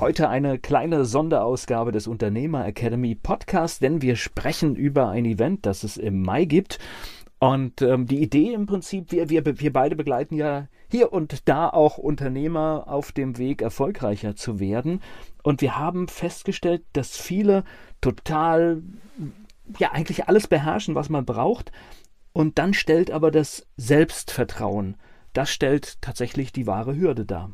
Heute eine kleine Sonderausgabe des Unternehmer Academy Podcast, denn wir sprechen über ein Event, das es im Mai gibt. Und ähm, die Idee im Prinzip, wir, wir, wir beide begleiten ja hier und da auch Unternehmer auf dem Weg, erfolgreicher zu werden. Und wir haben festgestellt, dass viele total, ja, eigentlich alles beherrschen, was man braucht, und dann stellt aber das Selbstvertrauen, das stellt tatsächlich die wahre Hürde dar.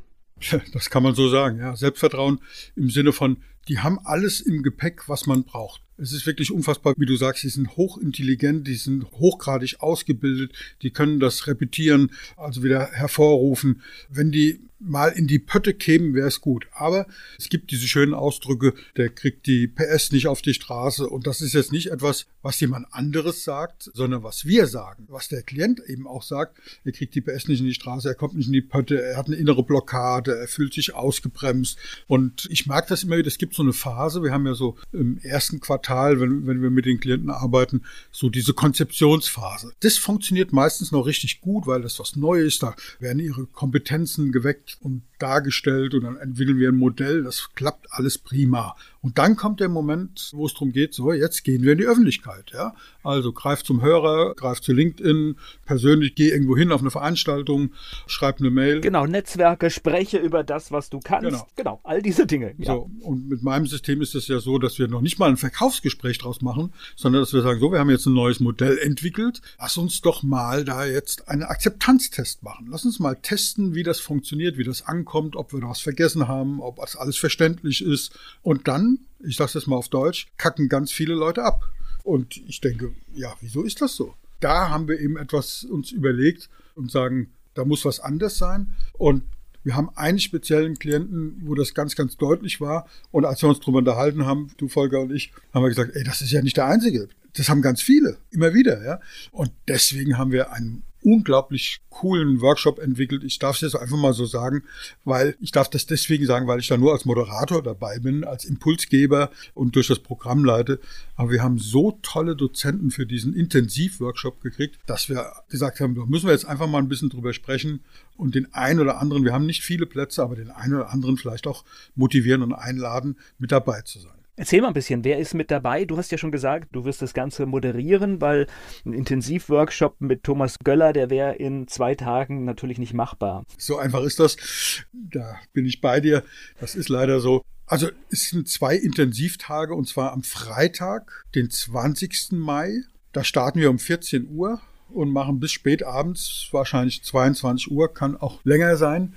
Das kann man so sagen, ja. Selbstvertrauen im Sinne von, die haben alles im Gepäck, was man braucht. Es ist wirklich unfassbar, wie du sagst, die sind hochintelligent, die sind hochgradig ausgebildet, die können das repetieren, also wieder hervorrufen. Wenn die mal in die Pötte kämen, wäre es gut. Aber es gibt diese schönen Ausdrücke, der kriegt die PS nicht auf die Straße. Und das ist jetzt nicht etwas, was jemand anderes sagt, sondern was wir sagen. Was der Klient eben auch sagt, er kriegt die PS nicht in die Straße, er kommt nicht in die Pötte, er hat eine innere Blockade, er fühlt sich ausgebremst. Und ich mag das immer wieder, es gibt so eine Phase, wir haben ja so im ersten Quartal, wenn, wenn wir mit den Klienten arbeiten, so diese Konzeptionsphase. Das funktioniert meistens noch richtig gut, weil das was Neues ist, da werden ihre Kompetenzen geweckt und dargestellt und dann entwickeln wir ein Modell. Das klappt alles prima. Und dann kommt der Moment, wo es darum geht, so, jetzt gehen wir in die Öffentlichkeit. Ja? Also greif zum Hörer, greif zu LinkedIn, persönlich geh irgendwo hin auf eine Veranstaltung, schreib eine Mail. Genau, Netzwerke, spreche über das, was du kannst. Genau, genau all diese Dinge. Ja. So, und mit meinem System ist es ja so, dass wir noch nicht mal ein Verkaufsgespräch draus machen, sondern dass wir sagen, so, wir haben jetzt ein neues Modell entwickelt. Lass uns doch mal da jetzt einen Akzeptanztest machen. Lass uns mal testen, wie das funktioniert, wie das ankommt, ob wir da was vergessen haben, ob das alles verständlich ist. Und dann ich sage das mal auf Deutsch, kacken ganz viele Leute ab. Und ich denke, ja, wieso ist das so? Da haben wir eben etwas uns überlegt und sagen, da muss was anders sein. Und wir haben einen speziellen Klienten, wo das ganz, ganz deutlich war. Und als wir uns darüber unterhalten haben, du Volker und ich, haben wir gesagt, ey, das ist ja nicht der Einzige. Das haben ganz viele, immer wieder, ja. Und deswegen haben wir einen unglaublich coolen Workshop entwickelt. Ich darf es jetzt einfach mal so sagen, weil ich darf das deswegen sagen, weil ich da nur als Moderator dabei bin, als Impulsgeber und durch das Programm leite. Aber wir haben so tolle Dozenten für diesen Intensivworkshop gekriegt, dass wir gesagt haben, da müssen wir jetzt einfach mal ein bisschen drüber sprechen und den einen oder anderen, wir haben nicht viele Plätze, aber den einen oder anderen vielleicht auch motivieren und einladen, mit dabei zu sein. Erzähl mal ein bisschen, wer ist mit dabei? Du hast ja schon gesagt, du wirst das Ganze moderieren, weil ein Intensivworkshop mit Thomas Göller, der wäre in zwei Tagen natürlich nicht machbar. So einfach ist das. Da bin ich bei dir. Das ist leider so. Also es sind zwei Intensivtage und zwar am Freitag, den 20. Mai. Da starten wir um 14 Uhr und machen bis spät abends, wahrscheinlich 22 Uhr, kann auch länger sein.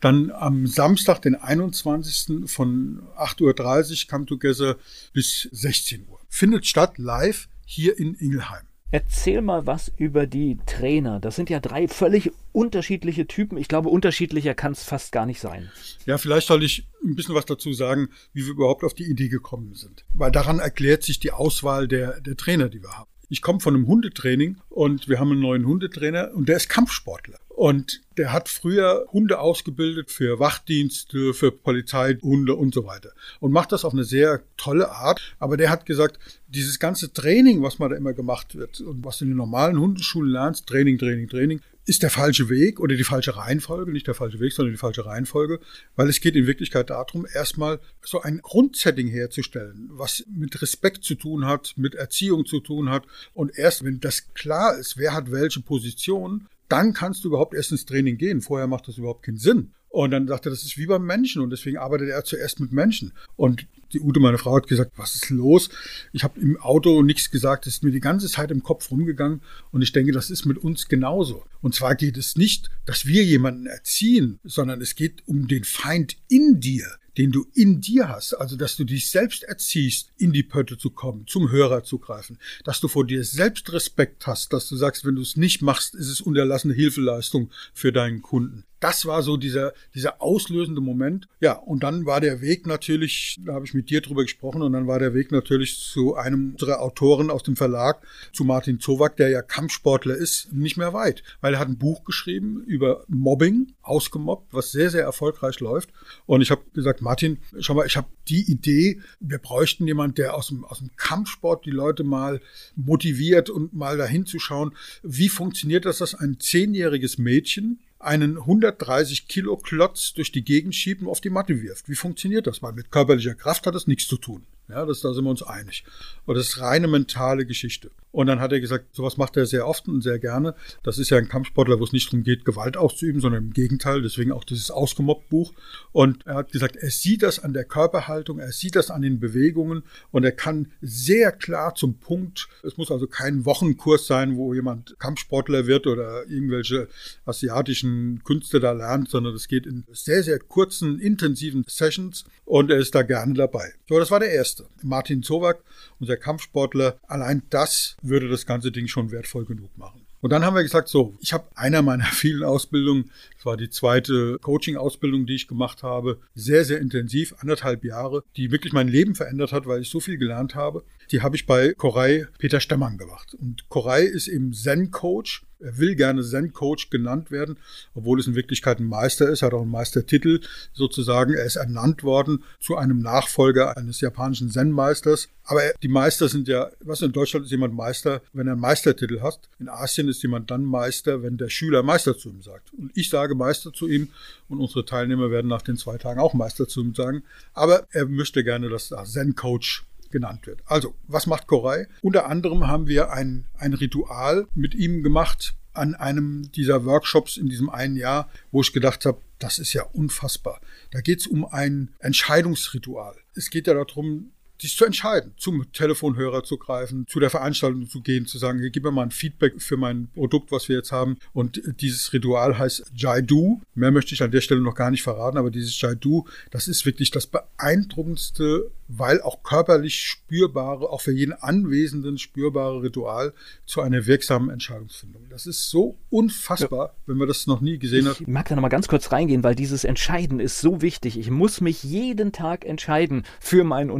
Dann am Samstag, den 21. von 8.30 Uhr Come Together bis 16 Uhr. Findet statt live hier in Ingelheim. Erzähl mal was über die Trainer. Das sind ja drei völlig unterschiedliche Typen. Ich glaube, unterschiedlicher kann es fast gar nicht sein. Ja, vielleicht soll ich ein bisschen was dazu sagen, wie wir überhaupt auf die Idee gekommen sind. Weil daran erklärt sich die Auswahl der, der Trainer, die wir haben. Ich komme von einem Hundetraining und wir haben einen neuen Hundetrainer und der ist Kampfsportler. Und der hat früher Hunde ausgebildet für Wachdienste, für Polizeihunde und so weiter. Und macht das auf eine sehr tolle Art. Aber der hat gesagt, dieses ganze Training, was man da immer gemacht wird und was du in den normalen Hundeschulen lernst, Training, Training, Training, ist der falsche Weg oder die falsche Reihenfolge, nicht der falsche Weg, sondern die falsche Reihenfolge, weil es geht in Wirklichkeit darum, erstmal so ein Grundsetting herzustellen, was mit Respekt zu tun hat, mit Erziehung zu tun hat. Und erst wenn das klar ist, wer hat welche Position, dann kannst du überhaupt erst ins Training gehen. Vorher macht das überhaupt keinen Sinn. Und dann sagt er, das ist wie beim Menschen. Und deswegen arbeitet er zuerst mit Menschen. Und die Ute, meine Frau, hat gesagt, was ist los? Ich habe im Auto nichts gesagt, es ist mir die ganze Zeit im Kopf rumgegangen. Und ich denke, das ist mit uns genauso. Und zwar geht es nicht, dass wir jemanden erziehen, sondern es geht um den Feind in dir den du in dir hast, also dass du dich selbst erziehst, in die Pötte zu kommen, zum Hörer zu greifen, dass du vor dir selbst Respekt hast, dass du sagst, wenn du es nicht machst, ist es unterlassene Hilfeleistung für deinen Kunden das war so dieser, dieser auslösende Moment. Ja, und dann war der Weg natürlich, da habe ich mit dir drüber gesprochen, und dann war der Weg natürlich zu einem unserer Autoren aus dem Verlag, zu Martin Zowak, der ja Kampfsportler ist, nicht mehr weit. Weil er hat ein Buch geschrieben über Mobbing, ausgemobbt, was sehr, sehr erfolgreich läuft. Und ich habe gesagt, Martin, schau mal, ich habe die Idee, wir bräuchten jemand, der aus dem, aus dem Kampfsport die Leute mal motiviert und mal dahin zu schauen, wie funktioniert das, dass ein zehnjähriges Mädchen einen 130 Kilo Klotz durch die Gegend schiebt und auf die Matte wirft. Wie funktioniert das? Weil mit körperlicher Kraft hat das nichts zu tun. Ja, das, da sind wir uns einig. Und das ist reine mentale Geschichte. Und dann hat er gesagt, sowas macht er sehr oft und sehr gerne. Das ist ja ein Kampfsportler, wo es nicht darum geht, Gewalt auszuüben, sondern im Gegenteil. Deswegen auch dieses Ausgemobbt-Buch. Und er hat gesagt, er sieht das an der Körperhaltung, er sieht das an den Bewegungen und er kann sehr klar zum Punkt, es muss also kein Wochenkurs sein, wo jemand Kampfsportler wird oder irgendwelche asiatischen Künste da lernt, sondern es geht in sehr, sehr kurzen, intensiven Sessions und er ist da gerne dabei. So, das war der erste. Martin Zowak, unser Kampfsportler. Allein das würde das ganze Ding schon wertvoll genug machen. Und dann haben wir gesagt, so, ich habe einer meiner vielen Ausbildungen, das war die zweite Coaching-Ausbildung, die ich gemacht habe, sehr, sehr intensiv, anderthalb Jahre, die wirklich mein Leben verändert hat, weil ich so viel gelernt habe. Die habe ich bei Koray Peter Stemmann gemacht. Und Koray ist eben Zen-Coach er will gerne Zen-Coach genannt werden, obwohl es in Wirklichkeit ein Meister ist, hat auch einen Meistertitel sozusagen. Er ist ernannt worden zu einem Nachfolger eines japanischen Zen-Meisters. Aber die Meister sind ja, was in Deutschland ist jemand Meister, wenn er einen Meistertitel hat. In Asien ist jemand dann Meister, wenn der Schüler Meister zu ihm sagt. Und ich sage Meister zu ihm und unsere Teilnehmer werden nach den zwei Tagen auch Meister zu ihm sagen. Aber er möchte gerne das Zen-Coach genannt wird. Also, was macht Koray? Unter anderem haben wir ein, ein Ritual mit ihm gemacht an einem dieser Workshops in diesem einen Jahr, wo ich gedacht habe, das ist ja unfassbar. Da geht es um ein Entscheidungsritual. Es geht ja darum, sich zu entscheiden, zum Telefonhörer zu greifen, zu der Veranstaltung zu gehen, zu sagen, hier gib mir mal ein Feedback für mein Produkt, was wir jetzt haben. Und dieses Ritual heißt Jaidu. Mehr möchte ich an der Stelle noch gar nicht verraten, aber dieses Jaidu, das ist wirklich das beeindruckendste weil auch körperlich spürbare, auch für jeden Anwesenden spürbare Ritual zu einer wirksamen Entscheidungsfindung. Das ist so unfassbar, ja. wenn man das noch nie gesehen hat. Ich mag da noch mal ganz kurz reingehen, weil dieses Entscheiden ist so wichtig. Ich muss mich jeden Tag entscheiden für meinen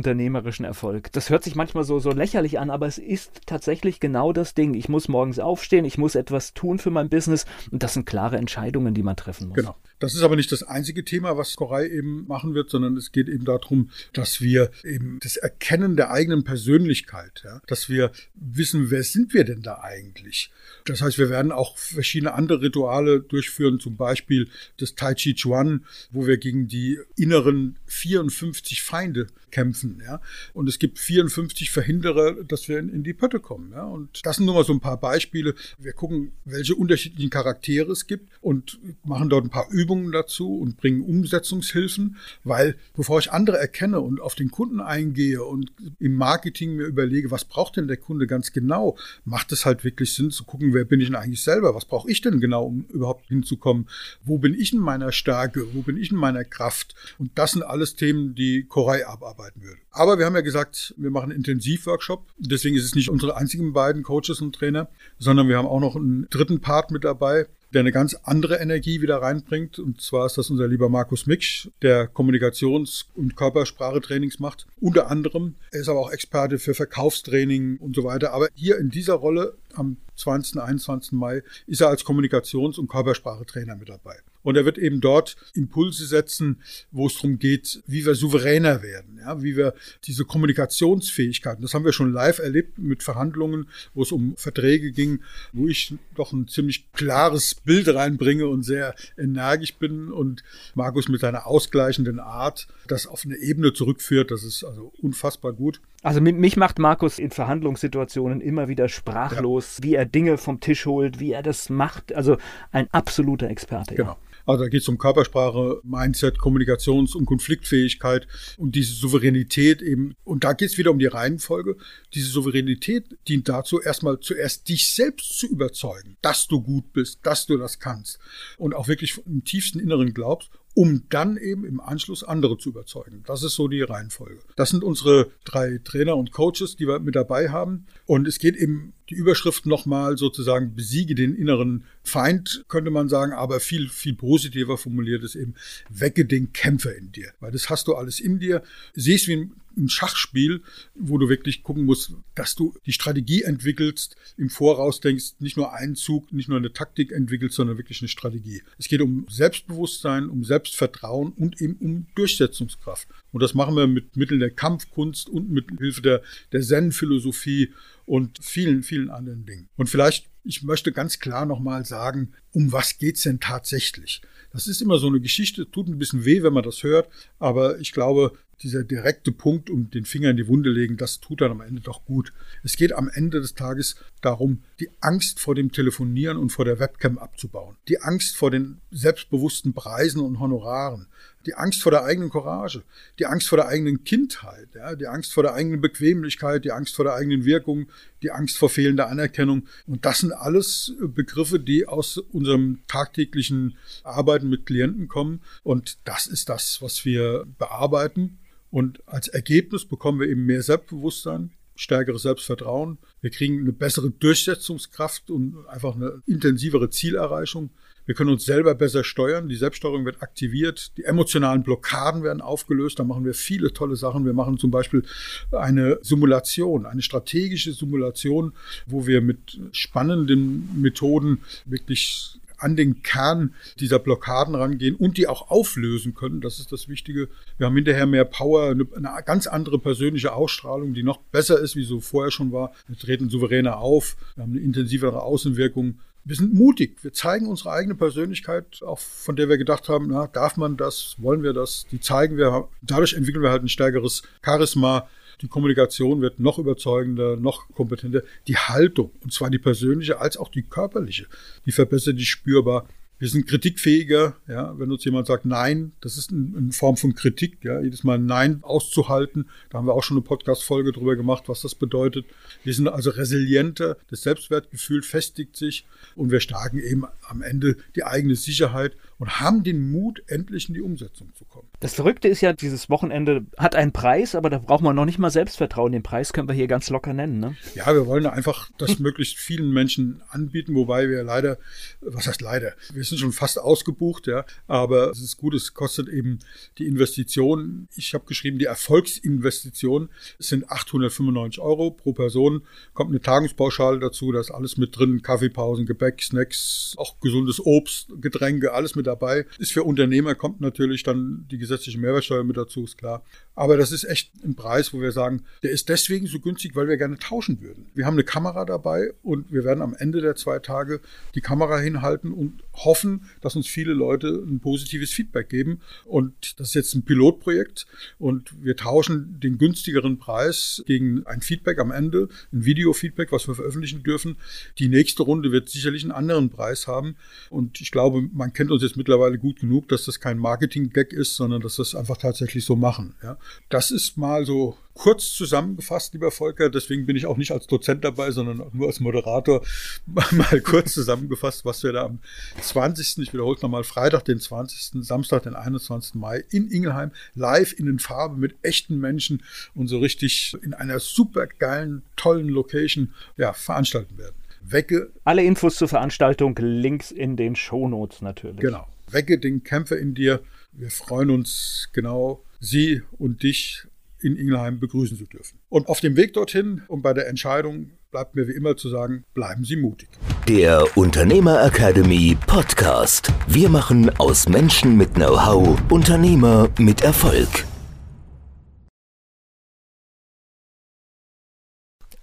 unternehmerischen Erfolg. Das hört sich manchmal so, so lächerlich an, aber es ist tatsächlich genau das Ding. Ich muss morgens aufstehen, ich muss etwas tun für mein Business und das sind klare Entscheidungen, die man treffen muss. Genau. Das ist aber nicht das einzige Thema, was Koray eben machen wird, sondern es geht eben darum, dass wir eben das Erkennen der eigenen Persönlichkeit, ja, dass wir wissen, wer sind wir denn da eigentlich? Das heißt, wir werden auch verschiedene andere Rituale durchführen, zum Beispiel das Tai Chi Chuan, wo wir gegen die inneren 54 Feinde kämpfen. Ja? Und es gibt 54 Verhinderer, dass wir in, in die Pötte kommen. Ja? Und das sind nur mal so ein paar Beispiele. Wir gucken, welche unterschiedlichen Charaktere es gibt und machen dort ein paar Übungen dazu und bringen Umsetzungshilfen, weil bevor ich andere erkenne und auf den Kunden eingehe und im Marketing mir überlege, was braucht denn der Kunde ganz genau, macht es halt wirklich Sinn zu gucken, wer bin ich denn eigentlich selber? Was brauche ich denn genau, um überhaupt hinzukommen? Wo bin ich in meiner Stärke? Wo bin ich in meiner Kraft? Und das sind alles Themen, die Koray abarbeiten würde. Aber wir haben ja gesagt, wir machen einen Intensivworkshop. Deswegen ist es nicht unsere einzigen beiden Coaches und Trainer, sondern wir haben auch noch einen dritten Part mit dabei der eine ganz andere Energie wieder reinbringt. Und zwar ist das unser lieber Markus Miksch, der Kommunikations- und Körpersprachetrainings macht. Unter anderem. Er ist aber auch Experte für Verkaufstraining und so weiter. Aber hier in dieser Rolle am 20. 21. Mai ist er als Kommunikations- und Körpersprachetrainer mit dabei. Und er wird eben dort Impulse setzen, wo es darum geht, wie wir souveräner werden, ja, wie wir diese Kommunikationsfähigkeiten, das haben wir schon live erlebt mit Verhandlungen, wo es um Verträge ging, wo ich doch ein ziemlich klares Bild reinbringe und sehr energisch bin und Markus mit seiner ausgleichenden Art das auf eine Ebene zurückführt. Das ist also unfassbar gut. Also mich macht Markus in Verhandlungssituationen immer wieder sprachlos, ja. wie er Dinge vom Tisch holt, wie er das macht. Also ein absoluter Experte. Genau. Ja. Also da geht es um Körpersprache, Mindset, Kommunikations- und Konfliktfähigkeit und diese Souveränität eben. Und da geht es wieder um die Reihenfolge. Diese Souveränität dient dazu, erstmal zuerst dich selbst zu überzeugen, dass du gut bist, dass du das kannst und auch wirklich im tiefsten Inneren glaubst um dann eben im Anschluss andere zu überzeugen. Das ist so die Reihenfolge. Das sind unsere drei Trainer und Coaches, die wir mit dabei haben. Und es geht eben die Überschrift nochmal sozusagen besiege den inneren Feind, könnte man sagen, aber viel, viel positiver formuliert ist eben, wecke den Kämpfer in dir. Weil das hast du alles in dir. Siehst wie ein ein Schachspiel, wo du wirklich gucken musst, dass du die Strategie entwickelst, im Voraus denkst, nicht nur einen Zug, nicht nur eine Taktik entwickelst, sondern wirklich eine Strategie. Es geht um Selbstbewusstsein, um Selbstvertrauen und eben um Durchsetzungskraft. Und das machen wir mit Mitteln der Kampfkunst und mit Hilfe der, der Zen-Philosophie und vielen, vielen anderen Dingen. Und vielleicht, ich möchte ganz klar nochmal sagen, um was geht's denn tatsächlich? Das ist immer so eine Geschichte, tut ein bisschen weh, wenn man das hört, aber ich glaube, dieser direkte Punkt um den Finger in die Wunde legen, das tut dann am Ende doch gut. Es geht am Ende des Tages darum, die Angst vor dem Telefonieren und vor der Webcam abzubauen. Die Angst vor den selbstbewussten Preisen und Honoraren. Die Angst vor der eigenen Courage. Die Angst vor der eigenen Kindheit. Ja, die Angst vor der eigenen Bequemlichkeit. Die Angst vor der eigenen Wirkung. Die Angst vor fehlender Anerkennung. Und das sind alles Begriffe, die aus unserem tagtäglichen Arbeiten mit Klienten kommen. Und das ist das, was wir bearbeiten. Und als Ergebnis bekommen wir eben mehr Selbstbewusstsein, stärkeres Selbstvertrauen. Wir kriegen eine bessere Durchsetzungskraft und einfach eine intensivere Zielerreichung. Wir können uns selber besser steuern. Die Selbststeuerung wird aktiviert. Die emotionalen Blockaden werden aufgelöst. Da machen wir viele tolle Sachen. Wir machen zum Beispiel eine Simulation, eine strategische Simulation, wo wir mit spannenden Methoden wirklich an den Kern dieser Blockaden rangehen und die auch auflösen können. Das ist das Wichtige. Wir haben hinterher mehr Power, eine, ganz andere persönliche Ausstrahlung, die noch besser ist, wie so vorher schon war. Wir treten souveräner auf, wir haben eine intensivere Außenwirkung. Wir sind mutig. Wir zeigen unsere eigene Persönlichkeit, auch von der wir gedacht haben, na, darf man das, wollen wir das? Die zeigen wir. Dadurch entwickeln wir halt ein stärkeres Charisma, die Kommunikation wird noch überzeugender, noch kompetenter. Die Haltung, und zwar die persönliche als auch die körperliche, die verbessert sich spürbar. Wir sind kritikfähiger, ja, wenn uns jemand sagt Nein, das ist eine Form von Kritik, ja, jedes Mal Nein auszuhalten. Da haben wir auch schon eine Podcast-Folge drüber gemacht, was das bedeutet. Wir sind also resilienter, das Selbstwertgefühl festigt sich und wir stärken eben am Ende die eigene Sicherheit und haben den Mut, endlich in die Umsetzung zu kommen. Das Verrückte ist ja, dieses Wochenende hat einen Preis, aber da braucht man noch nicht mal Selbstvertrauen. Den Preis können wir hier ganz locker nennen. Ne? Ja, wir wollen einfach das möglichst vielen Menschen anbieten, wobei wir leider, was heißt leider, wir sind schon fast ausgebucht, ja, aber es ist gut, es kostet eben die Investition. Ich habe geschrieben, die Erfolgsinvestition sind 895 Euro pro Person, kommt eine Tagungspauschale dazu, da ist alles mit drin, Kaffeepausen, Gebäck, Snacks, auch gesundes Obst, Getränke, alles mit dabei. Ist für Unternehmer, kommt natürlich dann die gesetzliche Mehrwertsteuer mit dazu, ist klar. Aber das ist echt ein Preis, wo wir sagen, der ist deswegen so günstig, weil wir gerne tauschen würden. Wir haben eine Kamera dabei und wir werden am Ende der zwei Tage die Kamera hinhalten und hoffen, dass uns viele Leute ein positives Feedback geben. Und das ist jetzt ein Pilotprojekt und wir tauschen den günstigeren Preis gegen ein Feedback am Ende, ein Video-Feedback, was wir veröffentlichen dürfen. Die nächste Runde wird sicherlich einen anderen Preis haben. Und ich glaube, man kennt uns jetzt mittlerweile gut genug, dass das kein Marketing-Gag ist, sondern dass wir es einfach tatsächlich so machen. Ja. Das ist mal so kurz zusammengefasst, lieber Volker. Deswegen bin ich auch nicht als Dozent dabei, sondern nur als Moderator. Mal kurz zusammengefasst, was wir da am 20. Ich wiederhole es nochmal, Freitag, den 20., Samstag, den 21. Mai in Ingelheim, live in den Farben mit echten Menschen und so richtig in einer super geilen, tollen Location ja, veranstalten werden. Wecke. Alle Infos zur Veranstaltung, Links in den Shownotes natürlich. Genau. Wecke den Kämpfer in dir. Wir freuen uns genau Sie und dich in Ingelheim begrüßen zu dürfen. Und auf dem Weg dorthin und bei der Entscheidung bleibt mir wie immer zu sagen, bleiben Sie mutig. Der Unternehmer Academy Podcast. Wir machen aus Menschen mit Know-how Unternehmer mit Erfolg.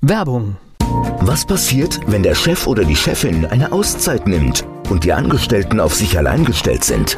Werbung. Was passiert, wenn der Chef oder die Chefin eine Auszeit nimmt? und die Angestellten auf sich allein gestellt sind.